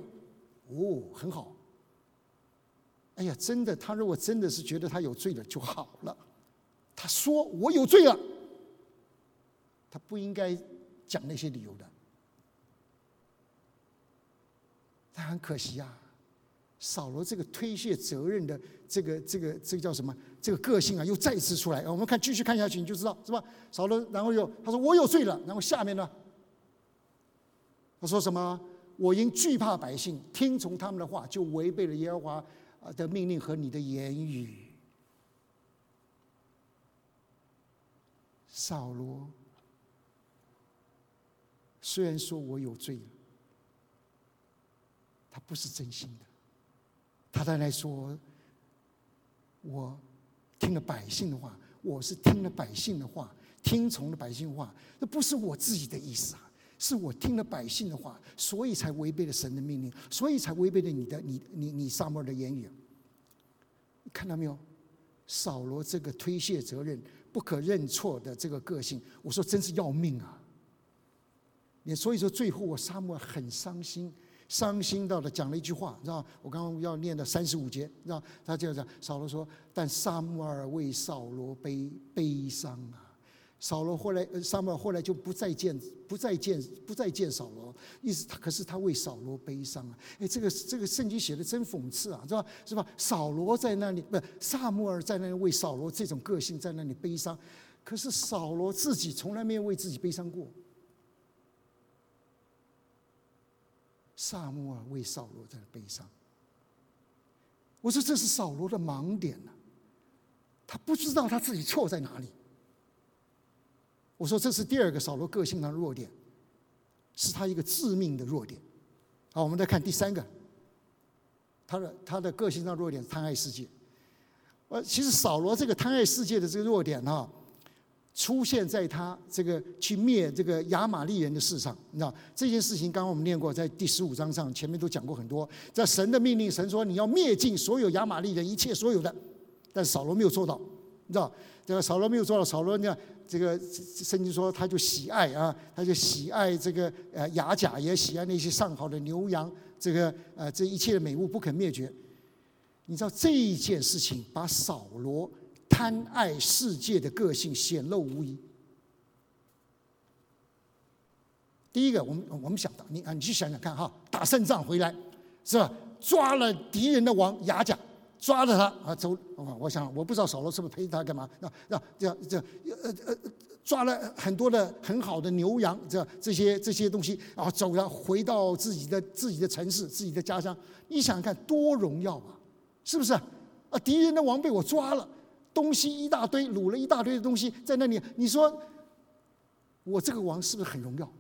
哦，很好。哎呀，真的，他如果真的是觉得他有罪了就好了。他说我有罪了，他不应该讲那些理由的。但很可惜啊，扫罗这个推卸责任的这个这个这个叫什么？这个个性啊，又再次出来。我们看继续看下去，你就知道是吧？扫罗，然后又他说我有罪了，然后下面呢，他说什么？我因惧怕百姓，听从他们的话，就违背了耶和华。的命令和你的言语，扫罗虽然说我有罪了，他不是真心的。他当然说，我听了百姓的话，我是听了百姓的话，听从了百姓话，那不是我自己的意思啊。是我听了百姓的话，所以才违背了神的命令，所以才违背了你的、你、你、你撒母耳的言语。看到没有？扫罗这个推卸责任、不可认错的这个个性，我说真是要命啊！你所以说最后我撒母耳很伤心，伤心到了讲了一句话，知道我刚刚要念的三十五节，知道他就讲扫罗说：“但撒母耳为扫罗悲悲伤啊。”扫罗后来，撒母耳后来就不再见，不再见，不再见扫罗。意思他，可是他为扫罗悲伤啊！哎，这个这个圣经写的真讽刺啊，是吧？是吧？扫罗在那里，不，撒母耳在那里为扫罗这种个性在那里悲伤，可是扫罗自己从来没有为自己悲伤过。撒母耳为扫罗在悲伤，我说这是扫罗的盲点呢，他不知道他自己错在哪里。我说这是第二个扫罗个性的弱点，是他一个致命的弱点。好，我们再看第三个，他的他的个性上弱点贪爱世界。呃，其实扫罗这个贪爱世界的这个弱点呢，出现在他这个去灭这个亚玛利人的事上。你知道这件事情，刚刚我们念过，在第十五章上前面都讲过很多。在神的命令，神说你要灭尽所有亚玛利人一切所有的，但扫罗没有做到，你知道这个扫罗没有做到，扫罗呢？这个圣经说，他就喜爱啊，他就喜爱这个呃雅甲，也喜爱那些上好的牛羊，这个呃这一切的美物不肯灭绝。你知道这一件事情，把扫罗贪爱世界的个性显露无遗。第一个，我们我们想到你啊，你去想想看哈，打胜仗回来是吧？抓了敌人的王牙甲。抓着他啊走啊！我想我不知道扫罗是不是陪他干嘛？那那这样这呃呃抓了很多的很好的牛羊，这这些这些东西，然后走了回到自己的自己的城市、自己的家乡。你想想看，多荣耀啊！是不是啊？敌人的王被我抓了，东西一大堆，掳了一大堆的东西在那里。你说我这个王是不是很荣耀？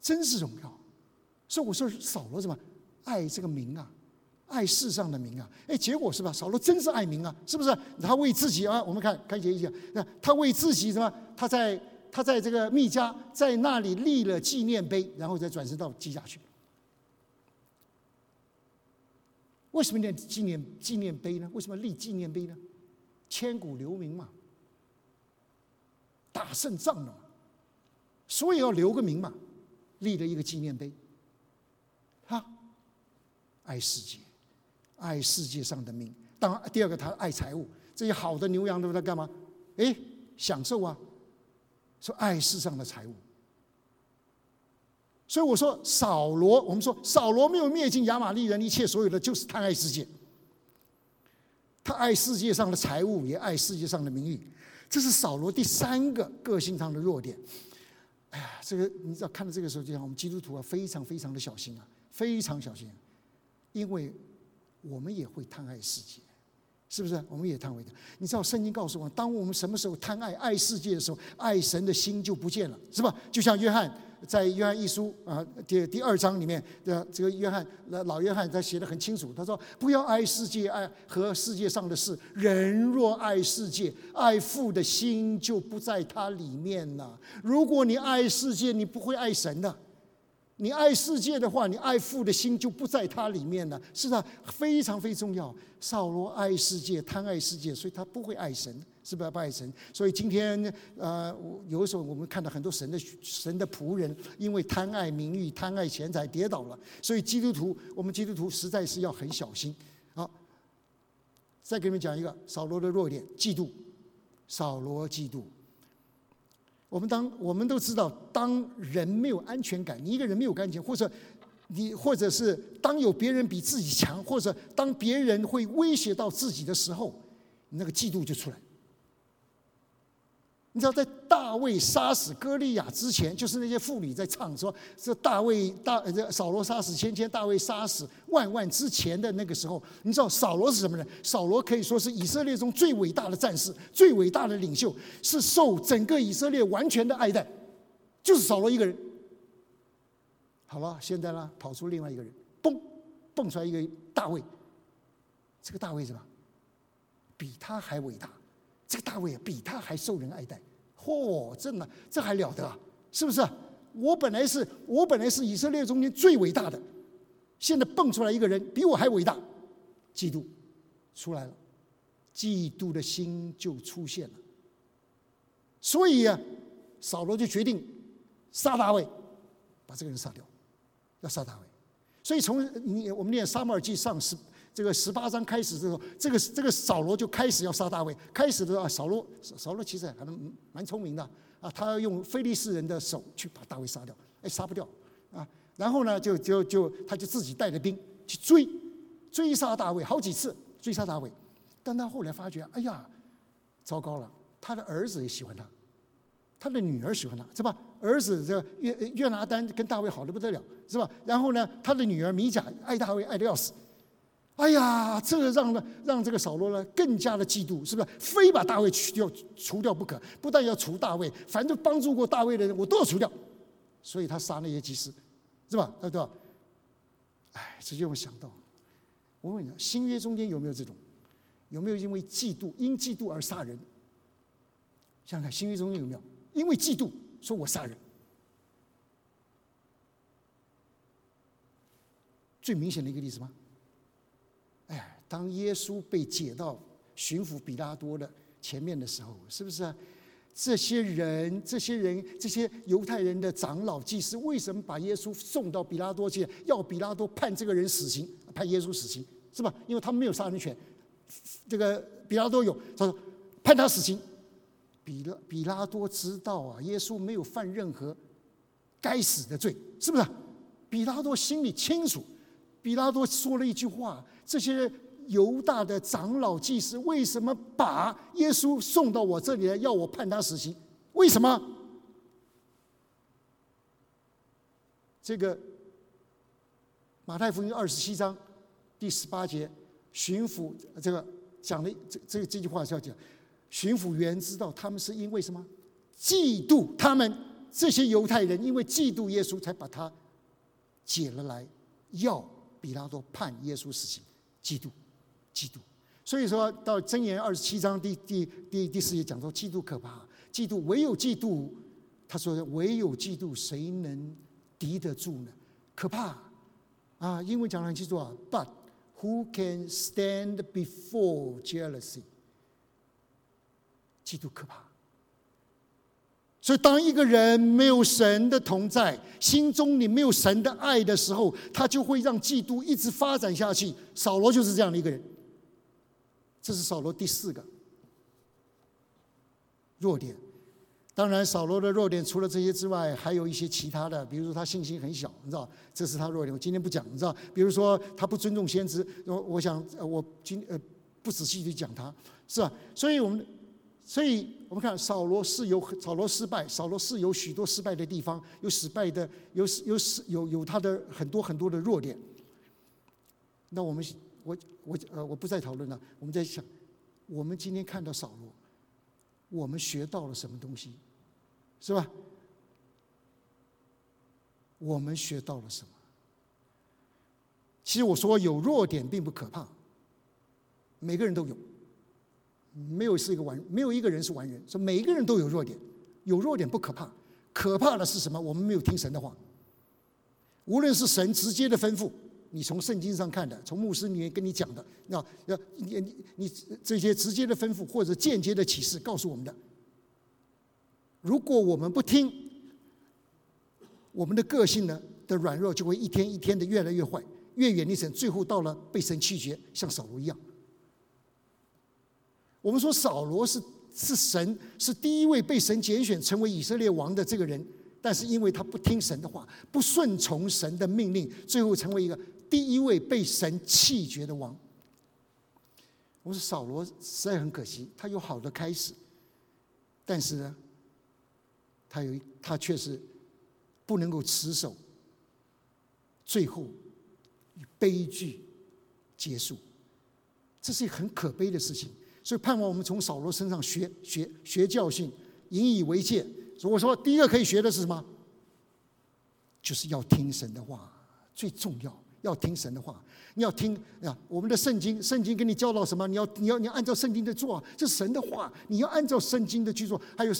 真是荣耀。所以我说扫罗什么爱这个名啊？爱世上的名啊，哎，结果是吧？扫罗真是爱民啊，是不是？他为自己啊，我们看看节一下，那他为自己什么？他在他在这个密家，在那里立了纪念碑，然后再转身到基甲去。为什么念纪念纪念碑呢？为什么立纪念碑呢？千古留名嘛，打胜仗了嘛，所以要留个名嘛，立了一个纪念碑。哈，爱世界。爱世界上的命，当然第二个他爱财物，这些好的牛羊都在干嘛？哎，享受啊！说爱世上的财物，所以我说扫罗，我们说扫罗没有灭尽亚玛利人一切所有的，就是贪爱世界。他爱世界上的财物，也爱世界上的名誉，这是扫罗第三个个性上的弱点。哎呀，这个你知道，看到这个时候，就像我们基督徒啊，非常非常的小心啊，非常小心，因为。我们也会贪爱世界，是不是？我们也贪为的。你知道圣经告诉我们，当我们什么时候贪爱爱世界的时候，爱神的心就不见了，是吧？就像约翰在约翰一书啊第第二章里面的这个约翰老约翰他写的很清楚，他说：“不要爱世界，爱和世界上的事。人若爱世界，爱父的心就不在他里面了。如果你爱世界，你不会爱神的。”你爱世界的话，你爱父的心就不在他里面了。是啊，非常非常重要。扫罗爱世界，贪爱世界，所以他不会爱神，是不是不爱神？所以今天呃，有的时候我们看到很多神的神的仆人，因为贪爱名誉、贪爱钱财跌倒了。所以基督徒，我们基督徒实在是要很小心。好，再给你们讲一个扫罗的弱点：嫉妒。扫罗嫉妒。我们当我们都知道，当人没有安全感，你一个人没有安全，或者你或者是当有别人比自己强，或者当别人会威胁到自己的时候，那个嫉妒就出来。你知道，在大卫杀死歌利亚之前，就是那些妇女在唱说：“这大卫大这扫罗杀死千千，大卫杀死万万。”之前的那个时候，你知道扫罗是什么人？扫罗可以说是以色列中最伟大的战士，最伟大的领袖，是受整个以色列完全的爱戴，就是扫罗一个人。好了，现在呢，跑出另外一个人，蹦蹦出来一个大卫。这个大卫什么？比他还伟大。这个大卫，比他还受人爱戴，嚯，这呢，这还了得啊？是不是？我本来是我本来是以色列中间最伟大的，现在蹦出来一个人比我还伟大，嫉妒出来了，嫉妒的心就出现了。所以啊，扫罗就决定杀大卫，把这个人杀掉，要杀大卫。所以从你我们念撒母耳记上是。这个十八章开始之后，这个这个扫罗就开始要杀大卫。开始的时候，扫罗扫罗其实还蛮蛮聪明的啊，他要用非利士人的手去把大卫杀掉，哎，杀不掉啊。然后呢，就就就他就自己带着兵去追追杀大卫，好几次追杀大卫。但他后来发觉，哎呀，糟糕了，他的儿子也喜欢他，他的女儿喜欢他，是吧？儿子这约约拿丹跟大卫好的不得了，是吧？然后呢，他的女儿米甲爱大卫爱的要死。哎呀，这让呢，让这个扫罗呢更加的嫉妒，是不是？非把大卫去掉、除掉不可。不但要除大卫，凡是帮助过大卫的人，我都要除掉。所以他杀那些祭司，是吧？对吧？哎，这就会想到，我问你，新约中间有没有这种？有没有因为嫉妒、因嫉妒而杀人？想想看，新约中间有没有因为嫉妒说我杀人？最明显的一个例子吗？当耶稣被解到巡抚比拉多的前面的时候，是不是啊？这些人、这些人、这些犹太人的长老、祭司，为什么把耶稣送到比拉多去，要比拉多判这个人死刑，判耶稣死刑，是吧？因为他们没有杀人权，这个比拉多有，他说判他死刑。比拉比拉多知道啊，耶稣没有犯任何该死的罪，是不是？比拉多心里清楚。比拉多说了一句话。这些犹大的长老祭司为什么把耶稣送到我这里来，要我判他死刑？为什么？这个马太福音二十七章第十八节，巡抚这个讲的这这这句话是要讲，巡抚员知道他们是因为什么？嫉妒他们这些犹太人，因为嫉妒耶稣，才把他解了来，要比拉多判耶稣死刑。嫉妒，嫉妒。所以说到箴言二十七章第第第第四节讲说，嫉妒可怕，嫉妒唯有嫉妒，他说唯有嫉妒，谁能敌得住呢？可怕啊！英文讲的很清楚啊，But who can stand before jealousy？嫉妒可怕。所以，当一个人没有神的同在，心中你没有神的爱的时候，他就会让嫉妒一直发展下去。扫罗就是这样的一个人。这是扫罗第四个弱点。当然，扫罗的弱点除了这些之外，还有一些其他的，比如说他信心很小，你知道，这是他弱点。我今天不讲，你知道，比如说他不尊重先知。我我想，我今呃不仔细去讲他，是吧？所以我们。所以我们看扫罗是有扫罗失败，扫罗是有许多失败的地方，有失败的，有有有有他的很多很多的弱点。那我们我我呃我不再讨论了，我们在想，我们今天看到扫罗，我们学到了什么东西，是吧？我们学到了什么？其实我说有弱点并不可怕，每个人都有，没有是一个完，没有一个人是完人，说每一个人都有弱点，有弱点不可怕，可怕的是什么？我们没有听神的话。无论是神直接的吩咐，你从圣经上看的，从牧师里面跟你讲的，那要你你你这些直接的吩咐或者间接的启示告诉我们的，如果我们不听，我们的个性呢的软弱就会一天一天的越来越坏。越远离神，最后到了被神弃绝，像扫罗一样。我们说扫罗是是神，是第一位被神拣选成为以色列王的这个人，但是因为他不听神的话，不顺从神的命令，最后成为一个第一位被神弃绝的王。我说扫罗实在很可惜，他有好的开始，但是呢，他有他却是不能够持守，最后。悲剧结束，这是一个很可悲的事情。所以盼望我们从扫罗身上学学学教训，引以为戒。所以我说，第一个可以学的是什么？就是要听神的话，最重要要听神的话。你要听啊，我们的圣经，圣经给你教导什么？你要你要你要按照圣经的做，这是神的话，你要按照圣经的去做。还有。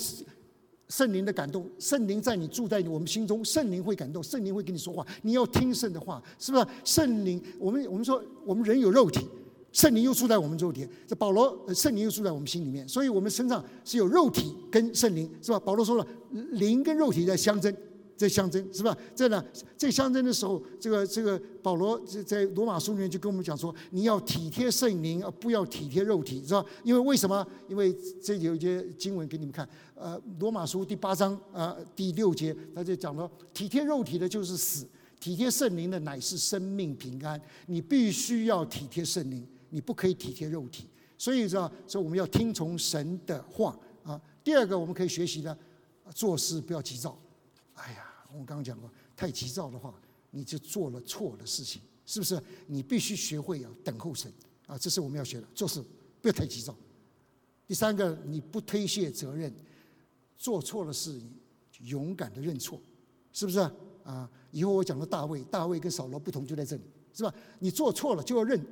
圣灵的感动，圣灵在你住在我们心中，圣灵会感动，圣灵会跟你说话，你要听圣的话，是不是？圣灵，我们我们说，我们人有肉体，圣灵又住在我们肉体，这保罗，圣灵又住在我们心里面，所以我们身上是有肉体跟圣灵，是吧？保罗说了，灵跟肉体在相争。这相争是吧？这呢，这相争的时候，这个这个保罗在在罗马书里面就跟我们讲说，你要体贴圣灵，而不要体贴肉体，是吧？因为为什么？因为这有一些经文给你们看，呃，罗马书第八章啊第六节，他就讲了，体贴肉体的就是死，体贴圣灵的乃是生命平安。你必须要体贴圣灵，你不可以体贴肉体。所以说，所以我们要听从神的话啊。第二个，我们可以学习的，做事不要急躁。哎呀，我刚刚讲过，太急躁的话，你就做了错的事情，是不是？你必须学会要等候神啊，这是我们要学的。做事不要太急躁。第三个，你不推卸责任，做错了事，勇敢的认错，是不是？啊，以后我讲的大卫，大卫跟扫罗不同就在这里，是吧？你做错了就要认，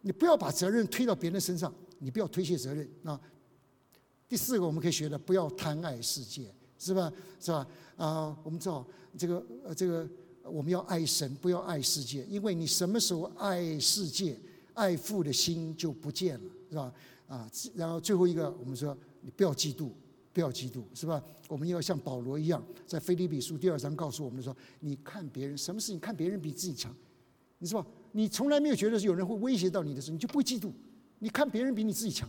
你不要把责任推到别人身上，你不要推卸责任啊。第四个，我们可以学的，不要贪爱世界。是吧？是吧？啊，我们知道这个，这个我们要爱神，不要爱世界，因为你什么时候爱世界、爱父的心就不见了，是吧？啊，然后最后一个，我们说你不要嫉妒，不要嫉妒，是吧？我们要像保罗一样，在腓立比书第二章告诉我们说，你看别人什么事情，看别人比自己强，你是吧？你从来没有觉得是有人会威胁到你的时候，你就不会嫉妒。你看别人比你自己强，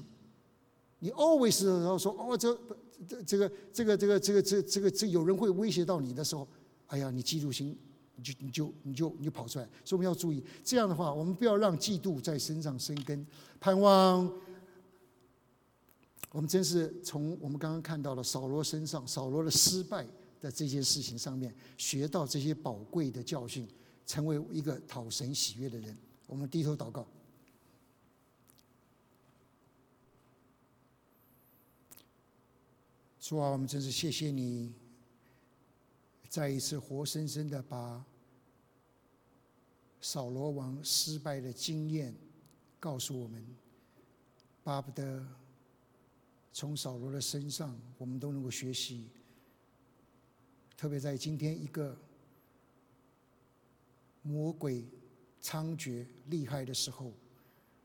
你 always 然后说哦这。这这个这个这个这个这这个这有人会威胁到你的时候，哎呀，你嫉妒心，你就你就你就你就跑出来。所以我们要注意，这样的话，我们不要让嫉妒在身上生根。盼望我们真是从我们刚刚看到了扫罗身上，扫罗的失败的这件事情上面，学到这些宝贵的教训，成为一个讨神喜悦的人。我们低头祷告。主啊，我们真是谢谢你，再一次活生生的把扫罗王失败的经验告诉我们，巴不得从扫罗的身上我们都能够学习，特别在今天一个魔鬼猖獗厉害的时候，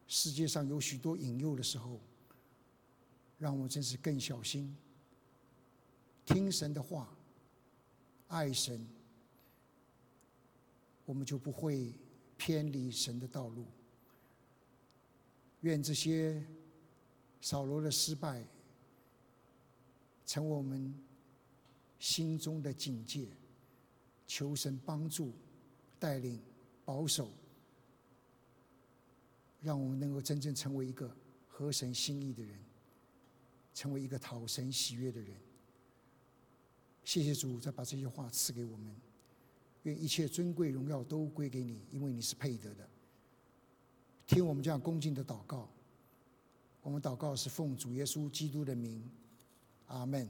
世界上有许多引诱的时候，让我们真是更小心。听神的话，爱神，我们就不会偏离神的道路。愿这些扫罗的失败，成为我们心中的警戒。求神帮助、带领、保守，让我们能够真正成为一个合神心意的人，成为一个讨神喜悦的人。谢谢主，再把这些话赐给我们。愿一切尊贵荣耀都归给你，因为你是配得的。听我们这样恭敬的祷告，我们祷告是奉主耶稣基督的名，阿门。